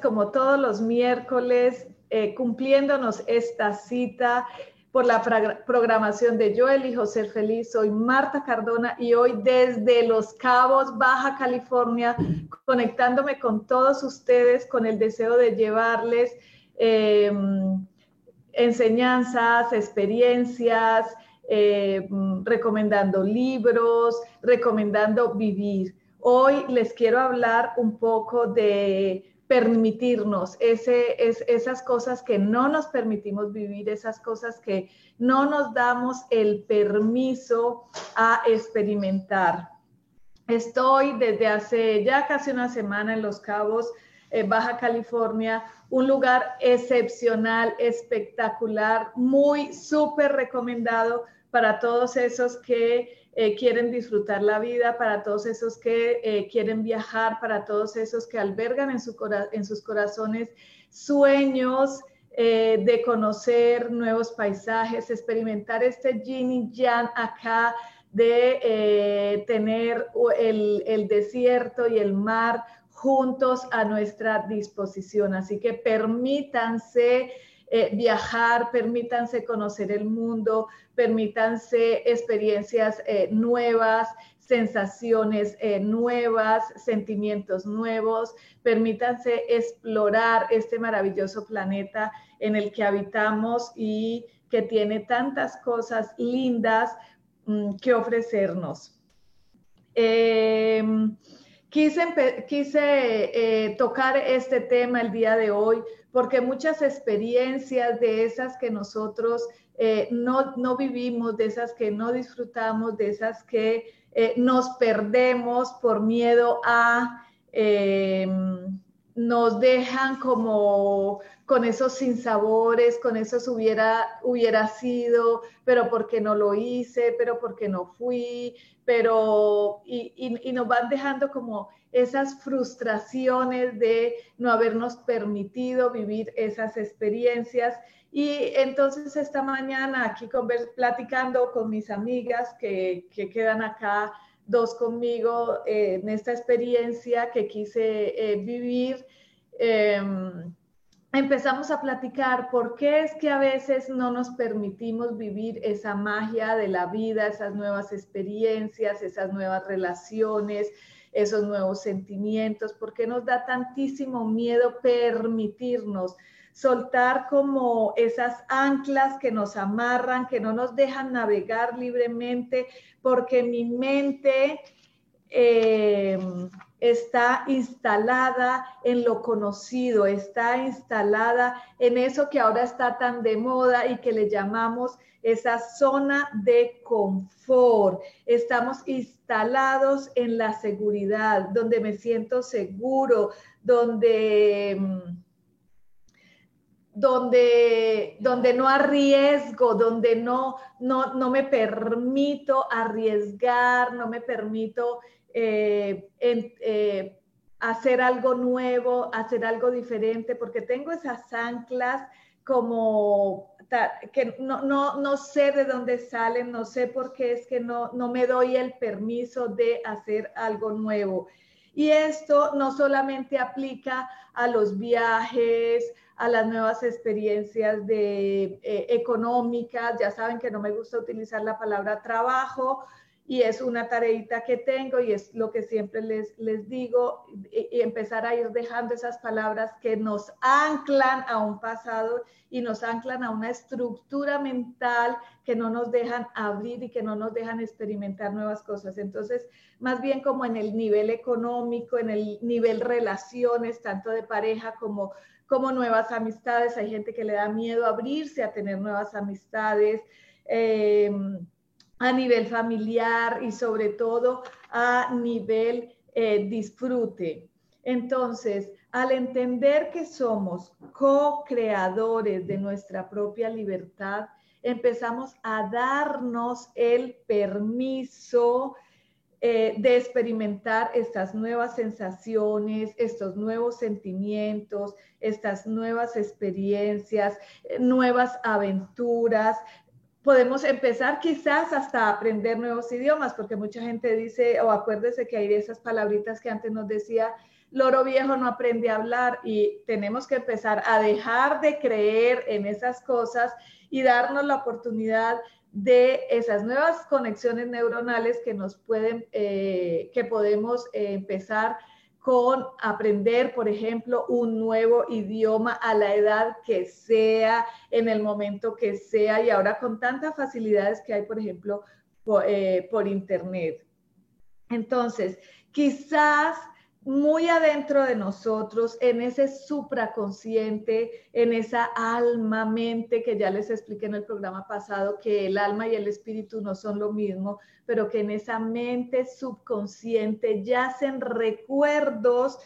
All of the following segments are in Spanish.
Como todos los miércoles, eh, cumpliéndonos esta cita por la programación de Yo elijo ser feliz. Soy Marta Cardona y hoy desde Los Cabos, Baja California, conectándome con todos ustedes con el deseo de llevarles em, enseñanzas, experiencias, em, recomendando libros, recomendando vivir. Hoy les quiero hablar un poco de permitirnos ese, es, esas cosas que no nos permitimos vivir, esas cosas que no nos damos el permiso a experimentar. Estoy desde hace ya casi una semana en Los Cabos, Baja California, un lugar excepcional, espectacular, muy súper recomendado para todos esos que eh, quieren disfrutar la vida, para todos esos que eh, quieren viajar, para todos esos que albergan en, sus corazones sueños eh, de conocer nuevos paisajes, experimentar este yin y yang acá, de tener el, el desierto y el mar juntos a nuestra disposición. Así que permítanse eh, viajar, permítanse conocer el mundo, permítanse experiencias eh, nuevas, sensaciones eh, nuevas, sentimientos nuevos, permítanse explorar este maravilloso planeta en el que habitamos y que tiene tantas cosas lindas mm, que ofrecernos. Quise, quise tocar este tema el día de hoy porque muchas experiencias de esas que nosotros eh, no, vivimos, de esas que no disfrutamos, de esas que eh, nos perdemos por miedo a, nos dejan como con esos sinsabores, con esos hubiera, hubiera sido, pero porque no lo hice, pero porque no fui, pero y, y nos van dejando como esas frustraciones de no habernos permitido vivir esas experiencias. Y entonces esta mañana aquí platicando con mis amigas que, quedan acá, dos conmigo, eh, en esta experiencia que quise eh, vivir, em, empezamos a platicar por qué es que a veces no nos permitimos vivir esa magia de la vida, esas nuevas experiencias, esas nuevas relaciones, esos nuevos sentimientos, porque nos da tantísimo miedo permitirnos soltar como esas anclas que nos amarran, que no nos dejan navegar libremente, porque mi mente eh, está instalada en lo conocido, está instalada en eso que ahora está tan de moda y que le llamamos esa zona de confort. Estamos instalados en la seguridad, donde me siento seguro, donde, mm, donde, donde no arriesgo, donde no, no, no me permito arriesgar, no me permito eh, eh, hacer algo nuevo, hacer algo diferente, porque tengo esas anclas como que no, no, no, sé de dónde salen, no sé por qué es que no, no me doy el permiso de hacer algo nuevo. Y esto no solamente aplica a los viajes, a las nuevas experiencias de, eh, económicas, ya saben que no me gusta utilizar la palabra trabajo, y es una tareita que tengo y es lo que siempre les, les digo y, empezar a ir dejando esas palabras que nos anclan a un pasado y nos anclan a una estructura mental que no nos dejan abrir y que no nos dejan experimentar nuevas cosas. Entonces, más bien como en el nivel económico, en el nivel relaciones, tanto de pareja como como nuevas amistades. Hay gente que le da miedo abrirse a tener nuevas amistades. Eh, a nivel familiar y sobre todo a nivel eh, disfrute. Entonces, al entender que somos co-creadores de nuestra propia libertad, empezamos a darnos el permiso eh, de experimentar estas nuevas sensaciones, estos nuevos sentimientos, estas nuevas experiencias, eh, nuevas aventuras, podemos empezar quizás hasta aprender nuevos idiomas, porque mucha gente dice, o acuérdese que hay esas palabritas que antes nos decía, loro viejo no aprende a hablar y tenemos que empezar a dejar de creer en esas cosas y darnos la oportunidad de esas nuevas conexiones neuronales que nos pueden, eh, que podemos eh, empezar con aprender, por ejemplo, un nuevo idioma a la edad que sea, en el momento que sea, y ahora con tantas facilidades que hay, por ejemplo, por, eh, por Internet. Entonces, quizás muy adentro de nosotros, en ese supraconsciente, en esa alma, mente, que ya les expliqué en el programa pasado, que el alma y el espíritu no son lo mismo, pero que en esa mente subconsciente yacen recuerdos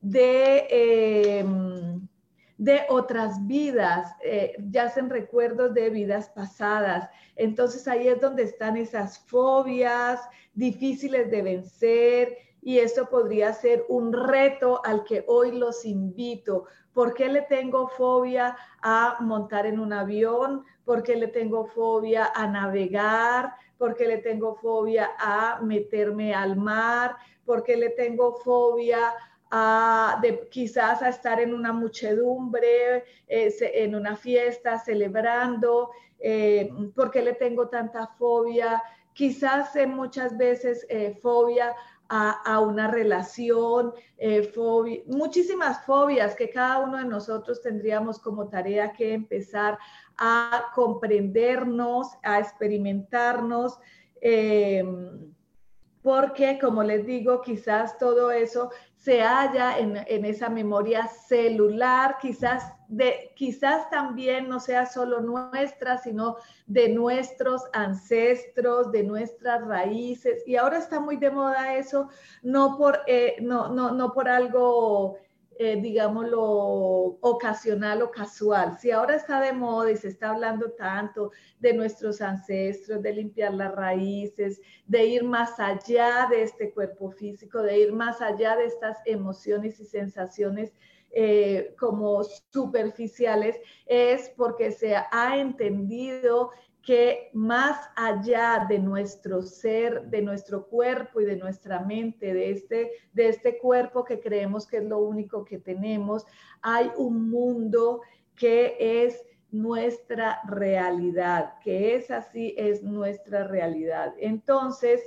de... Em, de otras vidas, eh, yacen recuerdos de vidas pasadas. Entonces ahí es donde están esas fobias difíciles de vencer, y esto podría ser un reto al que hoy los invito. ¿Por qué le tengo fobia a montar en un avión? ¿Por qué le tengo fobia a navegar? ¿Por qué le tengo fobia a meterme al mar? ¿Por qué le tengo fobia a de, quizás a estar en una muchedumbre, eh, en una fiesta, celebrando? Eh, ¿Por qué le tengo tanta fobia? Quizás muchas veces eh, fobia a, una relación, eh, muchísimas fobias que cada uno de nosotros tendríamos como tarea que empezar a comprendernos, a experimentarnos. Eh, porque, como les digo, quizás todo eso se halla en, esa memoria celular, quizás, de, quizás también no sea solo nuestra, sino de nuestros ancestros, de nuestras raíces. Y ahora está muy de moda eso, no por, eh, no, no, no por algo eh, digámoslo, ocasional o casual. Si ahora está de moda y se está hablando tanto de nuestros ancestros, de limpiar las raíces, de ir más allá de este cuerpo físico, de ir más allá de estas emociones y sensaciones eh, como superficiales, es porque se ha entendido que más allá de nuestro ser, de nuestro cuerpo y de nuestra mente, de este, de este cuerpo que creemos que es lo único que tenemos, hay un mundo que es nuestra realidad, que es así, es nuestra realidad. Entonces,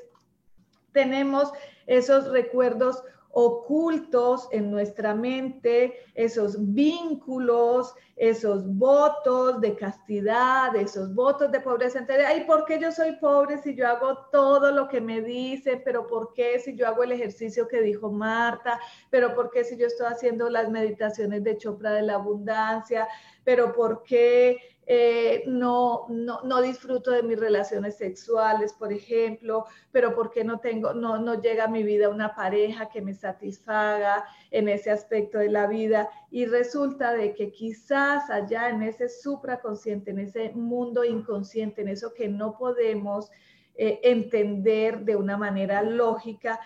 tenemos esos recuerdos ocultos en nuestra mente, esos vínculos, esos votos de castidad, esos votos de pobreza. Entonces, ay, ¿por qué yo soy pobre si yo hago todo lo que me dice? ¿Pero por qué si yo hago el ejercicio que dijo Marta? ¿Pero por qué si yo estoy haciendo las meditaciones de Chopra de la abundancia? ¿Pero por qué eh, no, no, disfruto de mis relaciones sexuales, por ejemplo, pero porque no tengo, no, no llega a mi vida una pareja que me satisfaga en ese aspecto de la vida. Y resulta de que quizás allá en ese supraconsciente, en ese mundo inconsciente, en eso que no podemos eh, entender de una manera lógica,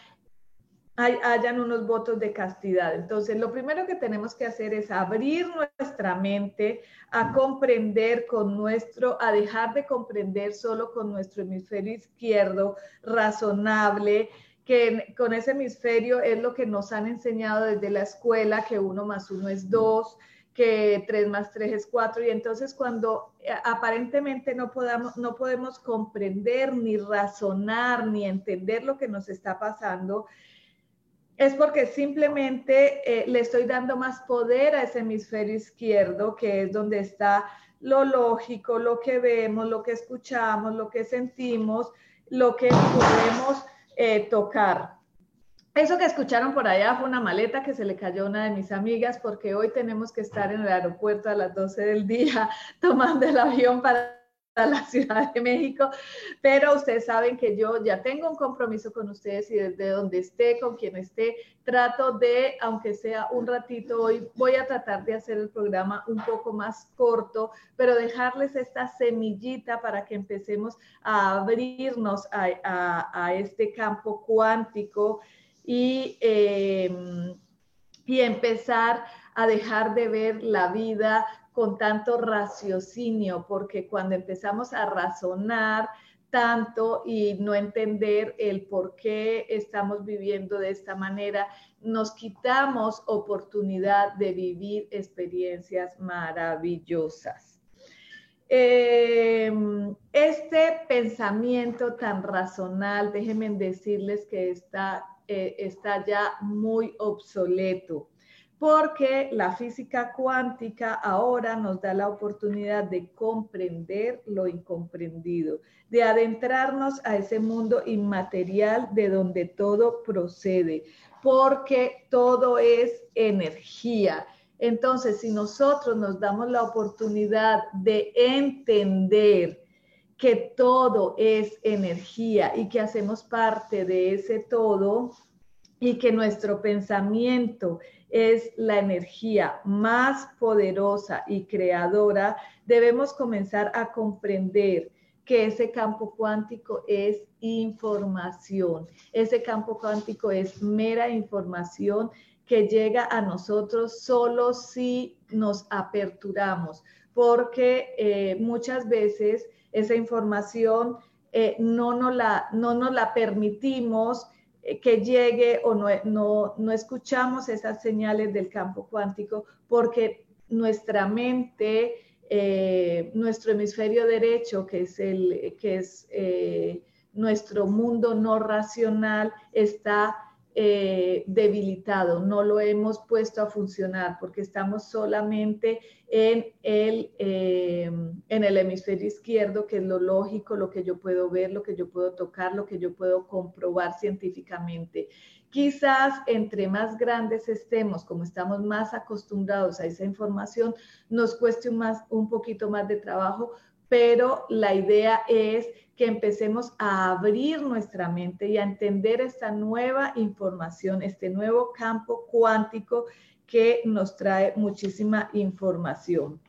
hayan unos votos de castidad. Entonces, lo primero que tenemos que hacer es abrir nuestra mente a comprender con nuestro, a dejar de comprender solo con nuestro hemisferio izquierdo razonable, que con ese hemisferio es lo que nos han enseñado desde la escuela, que uno más uno es dos, que 3 más 3 es 4 y entonces cuando eh, aparentemente no, podamos, no podemos comprender ni razonar ni entender lo que nos está pasando, es porque simplemente eh, le estoy dando más poder a ese hemisferio izquierdo, que es donde está lo lógico, lo que vemos, lo que escuchamos, lo que sentimos, lo que podemos eh, tocar. Eso que escucharon por allá fue una maleta que se le cayó a una de mis amigas porque hoy tenemos que estar en el aeropuerto a las 12 del día tomando el avión para a la Ciudad de México, pero ustedes saben que yo ya tengo un compromiso con ustedes y desde donde esté, con quien esté, trato de, aunque sea un ratito hoy, voy a tratar de hacer el programa un poco más corto, pero dejarles esta semillita para que empecemos a abrirnos a, este campo cuántico y, em, y empezar a dejar de ver la vida con tanto raciocinio, porque cuando empezamos a razonar tanto y no entender el por qué estamos viviendo de esta manera, nos quitamos oportunidad de vivir experiencias maravillosas. Em, este pensamiento tan razonal, déjenme decirles que está, eh, está ya muy obsoleto porque la física cuántica ahora nos da la oportunidad de comprender lo incomprendido, de adentrarnos a ese mundo inmaterial de donde todo procede, porque todo es energía. Entonces, si nosotros nos damos la oportunidad de entender que todo es energía y que hacemos parte de ese todo y que nuestro pensamiento es la energía más poderosa y creadora, debemos comenzar a comprender que ese campo cuántico es información. Ese campo cuántico es mera información que llega a nosotros solo si nos aperturamos, porque eh, muchas veces esa información eh, no, nos la, no nos la permitimos que llegue o no, no, escuchamos esas señales del campo cuántico porque nuestra mente, eh, nuestro hemisferio derecho, que es, el, que es eh, nuestro mundo no racional, está eh, debilitado, no lo hemos puesto a funcionar porque estamos solamente en el, eh, en el hemisferio izquierdo, que es lo lógico, lo que yo puedo ver, lo que yo puedo tocar, lo que yo puedo comprobar científicamente. Quizás entre más grandes estemos, como estamos más acostumbrados a esa información, nos cueste más, un poquito más de trabajo, pero la idea es que empecemos a abrir nuestra mente y a entender esta nueva información, este nuevo campo cuántico que nos trae muchísima información.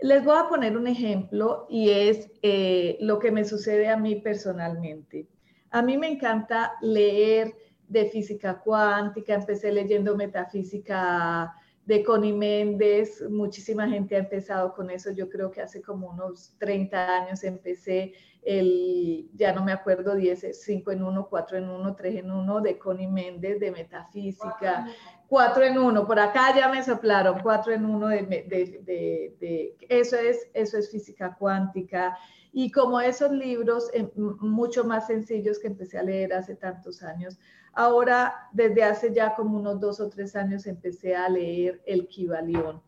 Les voy a poner un ejemplo y es eh, lo que me sucede a mí personalmente. A mí me encanta leer de física cuántica, empecé leyendo metafísica de Connie Méndez, muchísima gente ha empezado con eso, yo creo que hace como unos 30 años empecé el, ya no me acuerdo, 10, 5 en 1, 4 en 1, 3 en 1 de Connie Méndez de metafísica, 4 en 1, por acá ya me soplaron, 4 en 1 de, de, de, eso, es, eso es física cuántica. Y como esos libros, eh, mucho más sencillos que empecé a leer hace tantos años, Ahora, desde hace ya como unos dos o tres años, empecé a leer el Kibalión.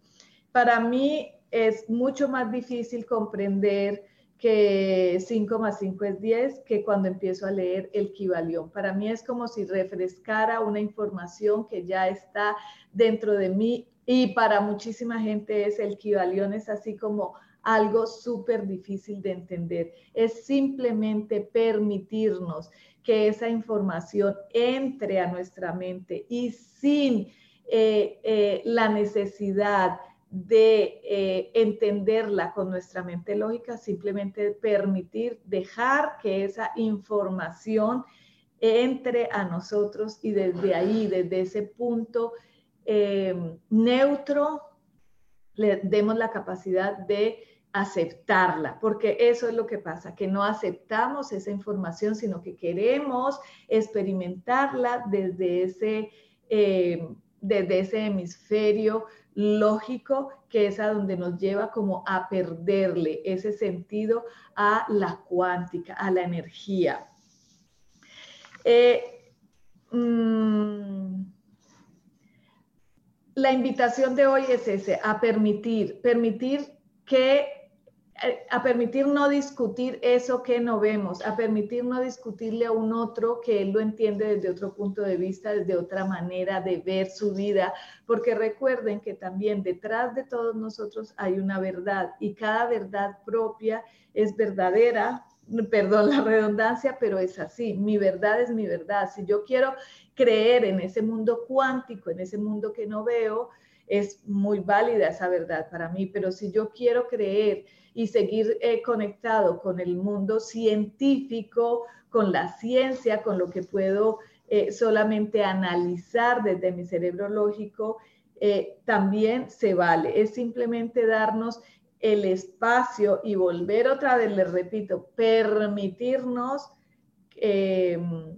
Para mí es mucho más difícil comprender que 5 más 5 es 10 que cuando empiezo a leer el Kibalión. Para mí es como si refrescara una información que ya está dentro de mí y para muchísima gente es el Kibalión, es así como algo súper difícil de entender. Es simplemente permitirnos que esa información entre a nuestra mente y sin eh, eh, la necesidad de eh, entenderla con nuestra mente lógica, simplemente permitir, dejar que esa información entre a nosotros y desde ahí, desde ese punto neutro, le demos la capacidad de aceptarla, porque eso es lo que pasa, que no aceptamos esa información, sino que queremos experimentarla desde ese, eh, desde ese hemisferio lógico que es a donde nos lleva como a perderle ese sentido a la cuántica, a la energía. Eh, mm, la invitación de hoy es ese, a permitir, permitir que a permitir no discutir eso que no vemos, a permitir no discutirle a un otro que él lo entiende desde otro punto de vista, desde otra manera de ver su vida, porque recuerden que también detrás de todos nosotros hay una verdad y cada verdad propia es verdadera, perdón la redundancia, pero es así, mi verdad es mi verdad. Si yo quiero creer en ese mundo cuántico, en ese mundo que no veo, es muy válida esa verdad para mí, pero si yo quiero creer y seguir eh, conectado con el mundo científico, con la ciencia, con lo que puedo eh, solamente analizar desde mi cerebro lógico, eh, también se vale. Es simplemente darnos el espacio y volver otra vez, les repito, permitirnos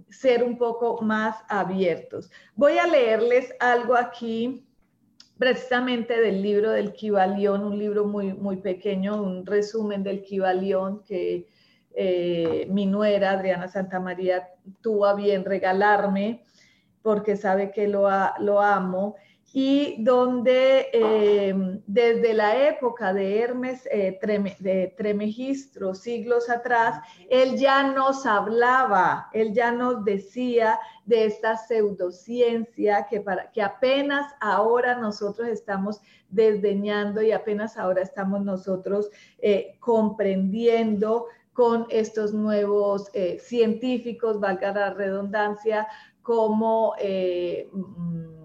ser un poco más abiertos. Voy a leerles algo aquí precisamente del libro del Kibalión, un libro muy, muy pequeño, un resumen del Kibalión que eh, mi nuera, Adriana Santamaría, tuvo a bien regalarme porque sabe que lo, lo amo y donde em, desde la época de Hermes eh, de Tremegistro, siglos atrás, él ya nos hablaba, él ya nos decía de esta pseudociencia que, para, que apenas ahora nosotros estamos desdeñando y apenas ahora estamos nosotros eh, comprendiendo con estos nuevos eh, científicos, valga la redundancia, como... Mm,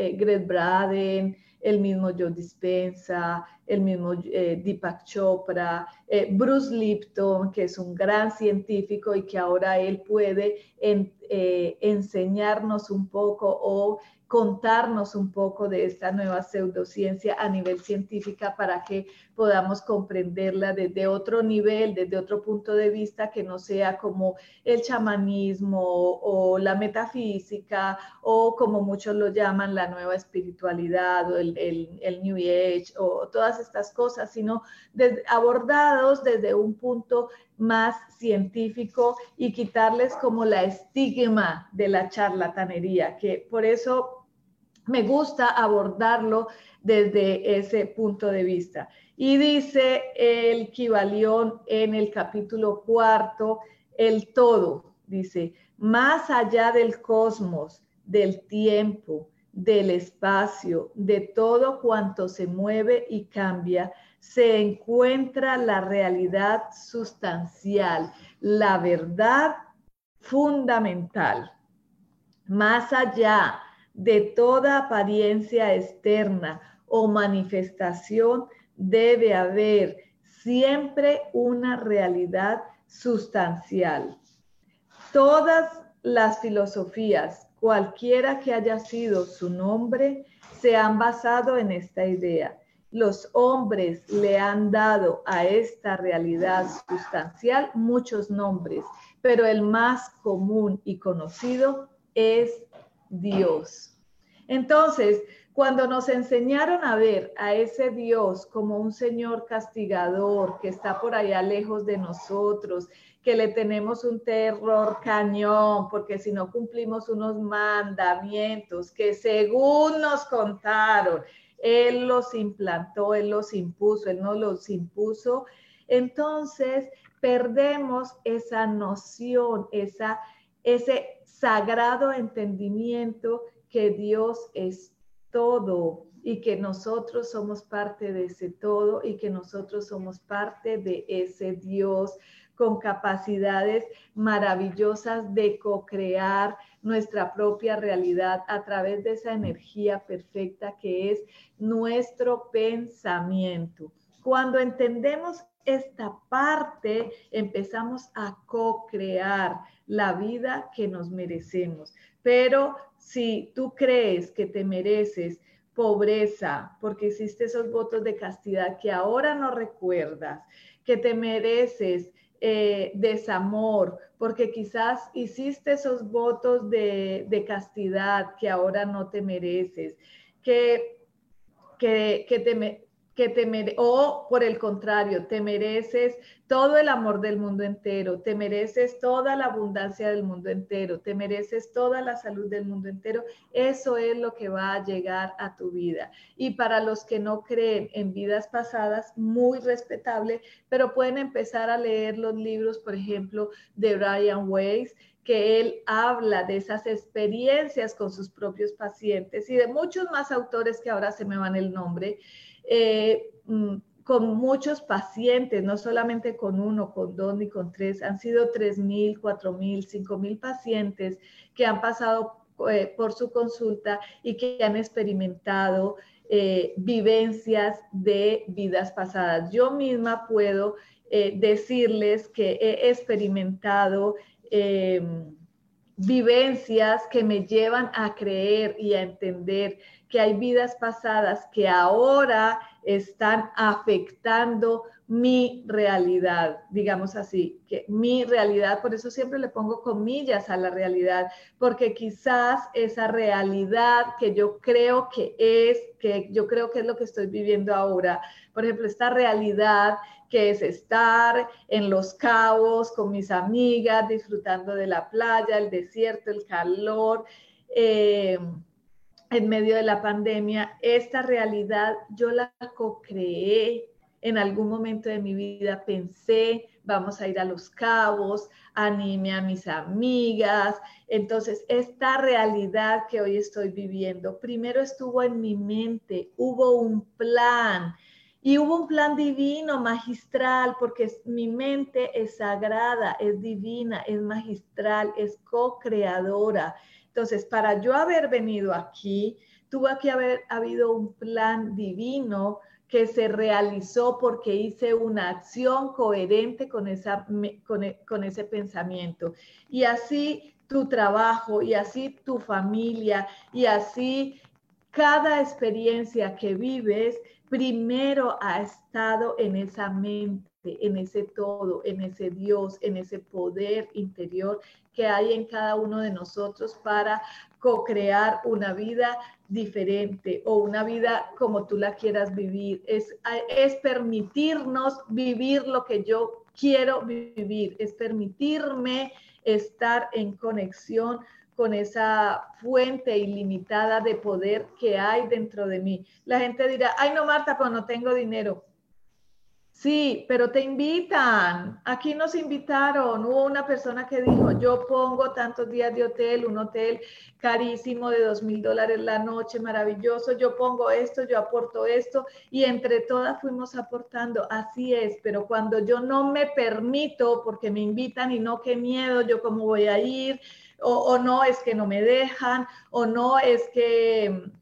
eh, Greg Braden, el mismo Joe Dispensa, el mismo eh, Deepak Chopra, eh, Bruce Lipton, que es un gran científico y que ahora él puede enseñarnos un poco o contarnos un poco de esta nueva pseudociencia a nivel científica para que podamos comprenderla desde otro nivel, desde otro punto de vista que no sea como el chamanismo o la metafísica o como muchos lo llaman la nueva espiritualidad o el, New Age o todas estas cosas, sino abordados desde un punto más científico y quitarles como la estigma de la charlatanería, que por eso me gusta abordarlo desde ese punto de vista. Y dice el Kibalión en el capítulo cuarto, el todo, dice, más allá del cosmos, del tiempo, del espacio, de todo cuanto se mueve y cambia, se encuentra la realidad sustancial, la verdad fundamental. Más allá de toda apariencia externa o manifestación debe haber siempre una realidad sustancial. Todas las filosofías, cualquiera que haya sido su nombre, se han basado en esta idea. Los hombres le han dado a esta realidad sustancial muchos nombres, pero el más común y conocido es Dios. Entonces, cuando nos enseñaron a ver a ese Dios como un Señor castigador que está por allá lejos de nosotros, que le tenemos un terror cañón, porque si no cumplimos unos mandamientos que según nos contaron, Él los implantó, Él los impuso, Él no los impuso, entonces perdemos esa noción, esa, ese sagrado entendimiento que Dios es todo y que nosotros somos parte de ese todo y que nosotros somos parte de ese Dios con capacidades maravillosas de co-crear nuestra propia realidad a través de esa energía perfecta que es nuestro pensamiento. Cuando entendemos esta parte, empezamos a co-crear la vida que nos merecemos. Pero si tú crees que te mereces pobreza porque hiciste esos votos de castidad que ahora no recuerdas, que te mereces eh, desamor, porque quizás hiciste esos votos de, de, castidad que ahora no te mereces, que, que, que te, o por el contrario, te mereces todo el amor del mundo entero, te mereces toda la abundancia del mundo entero, te mereces toda la salud del mundo entero, eso es lo que va a llegar a tu vida. Y para los que no creen en vidas pasadas, muy respetable, pero pueden empezar a leer los libros, por ejemplo, de Brian Weiss, que él habla de esas experiencias con sus propios pacientes y de muchos más autores que ahora se me van el nombre eh, mm, con muchos pacientes, no solamente con uno, con dos ni con tres, han sido tres mil, cuatro mil, cinco mil pacientes que han pasado eh, por su consulta y que han experimentado eh, vivencias de vidas pasadas. Yo misma puedo decirles que he experimentado em, vivencias que me llevan a creer y a entender que hay vidas pasadas que ahora están afectando mi realidad, digamos así, que mi realidad, por eso siempre le pongo comillas a la realidad, porque quizás esa realidad que yo creo que es, que yo creo que es lo que estoy viviendo ahora, por ejemplo, esta realidad que es estar en los cabos con mis amigas, disfrutando de la playa, el desierto, el calor. Eh, en medio de la pandemia, esta realidad yo la co-creé en algún momento de mi vida, pensé, vamos a ir a los cabos, anime a mis amigas. Entonces, esta realidad que hoy estoy viviendo, primero estuvo en mi mente, hubo un plan. Y hubo un plan divino, magistral, porque mi mente es sagrada, es divina, es magistral, es co-creadora. Entonces, para yo haber venido aquí, tuvo que haber habido un plan divino que se realizó porque hice una acción coherente con, esa, con, e, con ese pensamiento. Y así tu trabajo, y así tu familia, y así cada experiencia que vives, primero ha estado en esa mente en ese todo, en ese Dios, en ese poder interior que hay en cada uno de nosotros para co-crear una vida diferente o una vida como tú la quieras vivir. Es, es permitirnos vivir lo que yo quiero vivir, es permitirme estar en conexión con esa fuente ilimitada de poder que hay dentro de mí. La gente dirá, ay no, Marta, pues no tengo dinero. Sí, pero te invitan. Aquí nos invitaron. Hubo una persona que dijo, yo pongo tantos días de hotel, un hotel carísimo de dos mil dólares la noche, maravilloso. Yo pongo esto, yo aporto esto y entre todas fuimos aportando. Así es, pero cuando yo no me permito, porque me invitan y no, qué miedo, yo cómo voy a ir, o, o no es que no me dejan, o no es que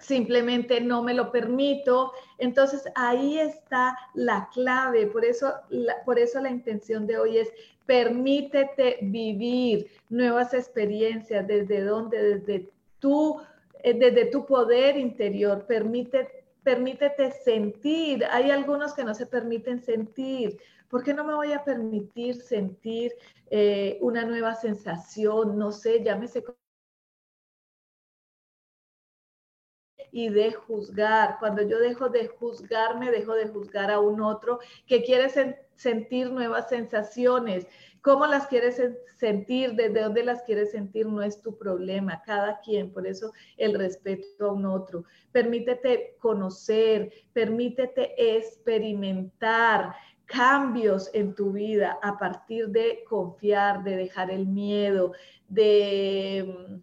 simplemente no me lo permito. Entonces ahí está la clave, por eso la, por eso la intención de hoy es permítete vivir nuevas experiencias desde donde, desde tu, eh, desde tu poder interior, permite, permítete sentir. Hay algunos que no se permiten sentir. ¿Por qué no me voy a permitir sentir eh, una nueva sensación? No sé, llámese y de juzgar. Cuando yo dejo de juzgarme, dejo de juzgar a un otro que quiere sentir nuevas sensaciones. ¿Cómo las quieres sentir? ¿Desde dónde las quieres sentir? No es tu problema, cada quien. Por eso el respeto a un otro. Permítete conocer, permítete experimentar cambios en tu vida a partir de confiar, de dejar el miedo, de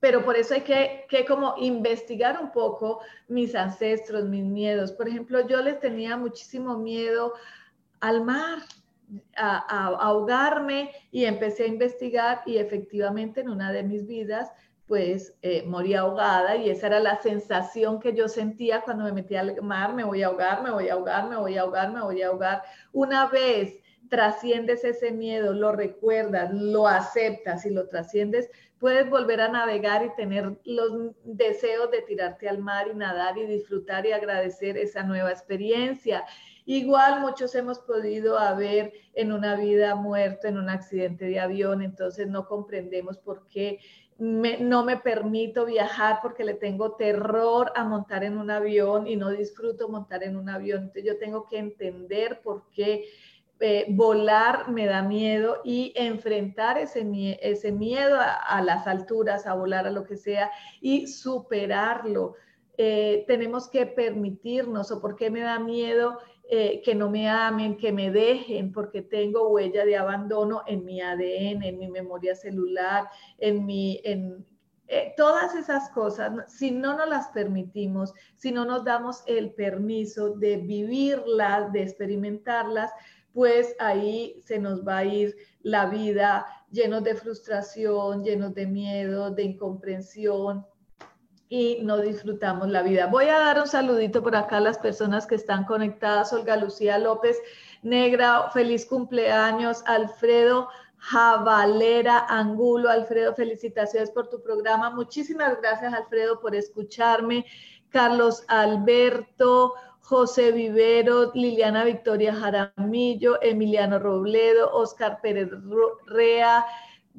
pero por eso hay que, que, como investigar un poco mis ancestros, mis miedos. Por ejemplo, yo les tenía muchísimo miedo al mar, a, ahogarme y empecé a investigar y efectivamente en una de mis vidas pues eh, morí ahogada y esa era la sensación que yo sentía cuando me metí al mar, me voy a ahogar, me voy a ahogar, me voy a ahogar, me voy a ahogar. Una vez trasciendes ese miedo, lo recuerdas, lo aceptas y lo trasciendes, puedes volver a navegar y tener los deseos de tirarte al mar y nadar y disfrutar y agradecer esa nueva experiencia. Igual muchos hemos podido haber en una vida muerto en un accidente de avión, entonces no comprendemos por qué no me permito viajar porque le tengo terror a montar en un avión y no disfruto montar en un avión. Entonces yo tengo que entender por qué eh, volar me da miedo y enfrentar ese, ese miedo a, las alturas, a volar, a lo que sea, y superarlo. Eh, tenemos que permitirnos, o por qué me da miedo eh, que no me amen, que me dejen, porque tengo huella de abandono en mi ADN, en mi memoria celular, en mi, en, todas esas cosas, si no nos las permitimos, si no nos damos el permiso de vivirlas, de experimentarlas, pues ahí se nos va a ir la vida llenos de frustración, llenos de miedo, de incomprensión y no disfrutamos la vida. Voy a dar un saludito por acá a las personas que están conectadas. Olga Lucía López Negra, feliz cumpleaños. Alfredo Javalera Angulo, Alfredo, felicitaciones por tu programa. Muchísimas gracias, Alfredo, por escucharme. Carlos Alberto José Vivero, Liliana Victoria Jaramillo, Emiliano Robledo, Oscar Pérez Rea,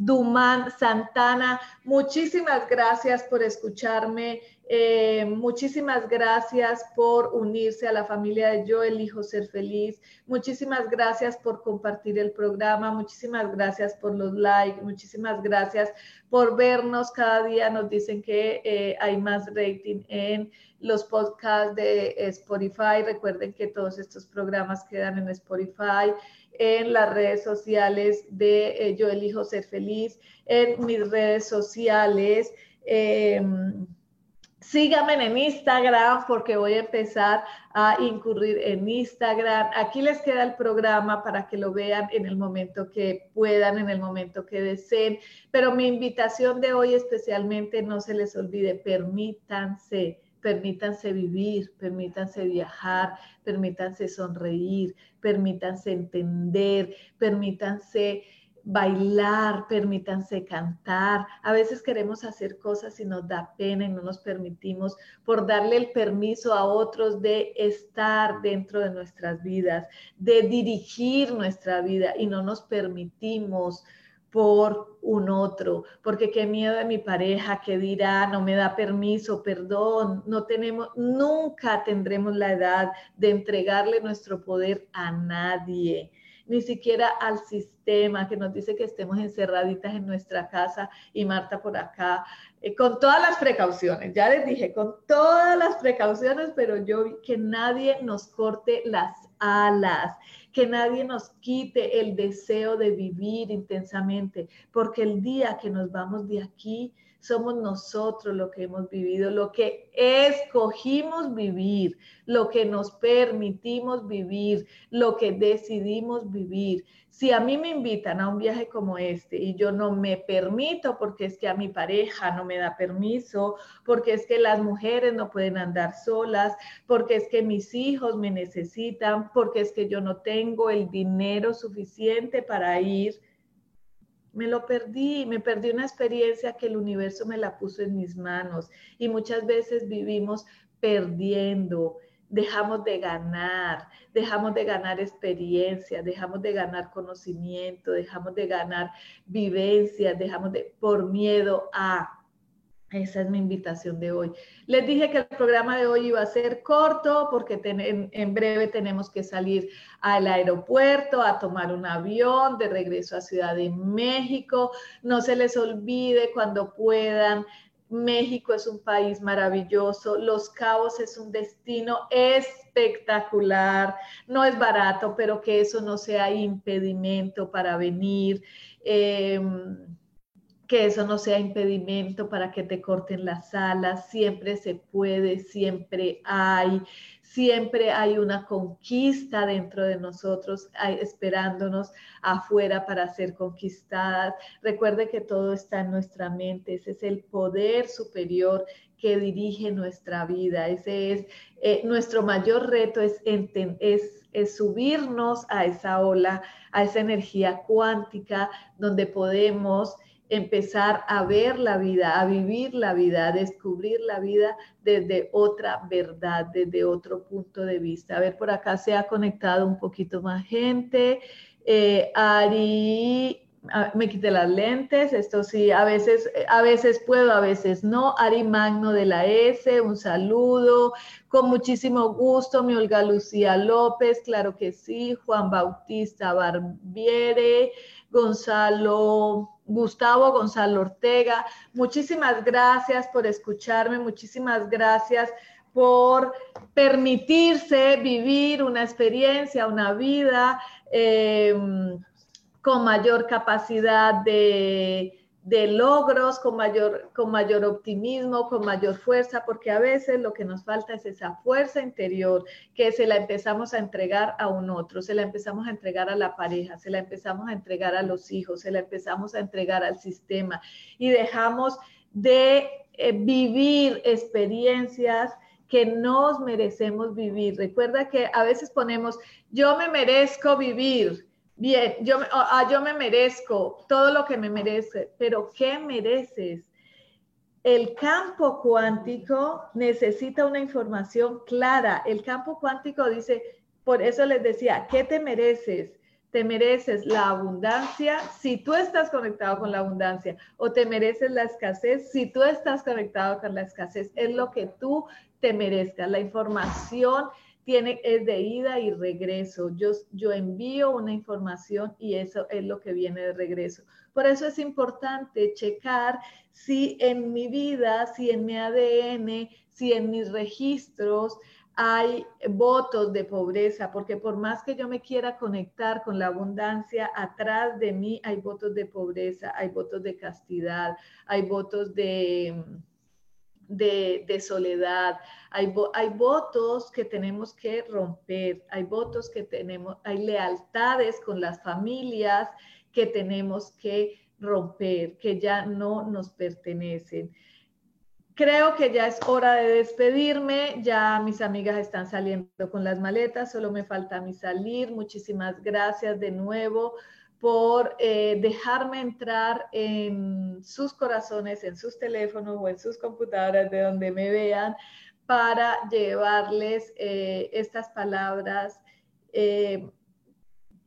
Dumán Santana. Muchísimas gracias por escucharme. Eh, muchísimas gracias por unirse a la familia de Yo Elijo Ser Feliz. Muchísimas gracias por compartir el programa. Muchísimas gracias por los likes. Muchísimas gracias por vernos. Cada día nos dicen que eh, hay más rating en los podcasts de Spotify. Recuerden que todos estos programas quedan en Spotify, en las redes sociales de eh, Yo Elijo Ser Feliz, en mis redes sociales. Em, síganme en Instagram porque voy a empezar a incurrir en Instagram. Aquí les queda el programa para que lo vean en el momento que puedan, en el momento que deseen. Pero mi invitación de hoy especialmente, no se les olvide, permítanse permítanse vivir, permítanse viajar, permítanse sonreír, permítanse entender, permítanse bailar, permítanse cantar. A veces queremos hacer cosas y nos da pena y no nos permitimos por darle el permiso a otros de estar dentro de nuestras vidas, de dirigir nuestra vida y no nos permitimos por un otro, porque qué miedo de mi pareja, que dirá, no me da permiso, perdón, no tenemos, nunca tendremos la edad de entregarle nuestro poder a nadie, ni siquiera al sistema que nos dice que estemos encerraditas en nuestra casa y Marta por acá, eh, con todas las precauciones, ya les dije, con todas las precauciones, pero yo que nadie nos corte las alas que nadie nos quite el deseo de vivir intensamente, porque el día que nos vamos de aquí, somos nosotros lo que hemos vivido, lo que escogimos vivir, lo que nos permitimos vivir, lo que decidimos vivir. Si a mí me invitan a un viaje como este y yo no me permito porque es que a mi pareja no me da permiso, porque es que las mujeres no pueden andar solas, porque es que mis hijos me necesitan, porque es que yo no tengo el dinero suficiente para ir, me lo perdí, me perdí una experiencia que el universo me la puso en mis manos y muchas veces vivimos perdiendo, dejamos de ganar, dejamos de ganar experiencia, dejamos de ganar conocimiento, dejamos de ganar vivencias, dejamos de por miedo a esa es mi invitación de hoy. Les dije que el programa de hoy iba a ser corto porque en, breve tenemos que salir al aeropuerto a tomar un avión de regreso a Ciudad de México. No se les olvide cuando puedan. México es un país maravilloso. Los Cabos es un destino espectacular. No es barato, pero que eso no sea impedimento para venir. Em, que eso no sea impedimento para que te corten las alas, siempre se puede, siempre hay, siempre hay una conquista dentro de nosotros, esperándonos afuera para ser conquistadas. Recuerde que todo está en nuestra mente, ese es el poder superior que dirige nuestra vida, ese es eh, nuestro mayor reto, es, subirnos a esa ola, a esa energía cuántica donde podemos empezar a ver la vida, a vivir la vida, a descubrir la vida desde otra verdad, desde otro punto de vista. A ver, por acá se ha conectado un poquito más gente. Eh, Ari, me quité las lentes, esto sí, a veces, a veces puedo, a veces no. Ari Magno de la S, un saludo, con muchísimo gusto, mi Olga Lucía López, claro que sí, Juan Bautista Barbiere, Gonzalo Gustavo Gonzalo Ortega. Muchísimas gracias por escucharme, muchísimas gracias por permitirse vivir una experiencia, una vida eh, con mayor capacidad de de logros, con mayor, con mayor optimismo, con mayor fuerza, porque a veces lo que nos falta es esa fuerza interior que se la empezamos a entregar a un otro, se la empezamos a entregar a la pareja, se la empezamos a entregar a los hijos, se la empezamos a entregar al sistema y dejamos de eh, vivir experiencias que nos merecemos vivir. Recuerda que a veces ponemos, yo me merezco vivir, Bien, yo, ah, yo me merezco todo lo que me merece, pero ¿qué mereces? El campo cuántico necesita una información clara. El campo cuántico dice, por eso les decía, ¿qué te mereces? Te mereces la abundancia si tú estás conectado con la abundancia o te mereces la escasez si tú estás conectado con la escasez. Es lo que tú te merezcas. La información tiene, es de ida y regreso. Yo, yo envío una información y eso es lo que viene de regreso. Por eso es importante checar si en mi vida, si en mi ADN, si en mis registros hay votos de pobreza, porque por más que yo me quiera conectar con la abundancia, atrás de mí hay votos de pobreza, hay votos de castidad, hay votos de de, soledad, hay, hay votos que tenemos que romper, hay votos que tenemos, hay lealtades con las familias que tenemos que romper, que ya no nos pertenecen. Creo que ya es hora de despedirme, ya mis amigas están saliendo con las maletas, solo me falta mí salir. Muchísimas gracias de nuevo por eh, dejarme entrar en sus corazones, en sus teléfonos o en sus computadoras, de donde me vean, para llevarles eh, estas palabras. Eh,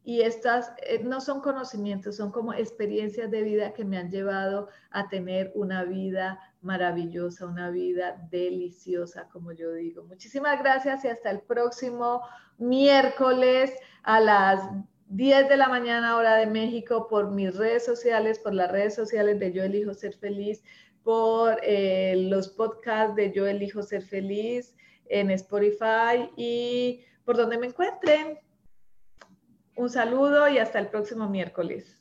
y estas no son conocimientos, son como experiencias de vida que me han llevado a tener una vida maravillosa, una vida deliciosa, como yo digo. Muchísimas gracias y hasta el próximo miércoles a las 10 de la mañana hora de México por mis redes sociales, por las redes sociales de Yo Elijo Ser Feliz, por eh, los podcasts de Yo Elijo Ser Feliz en Spotify y por donde me encuentren. Un saludo y hasta el próximo miércoles.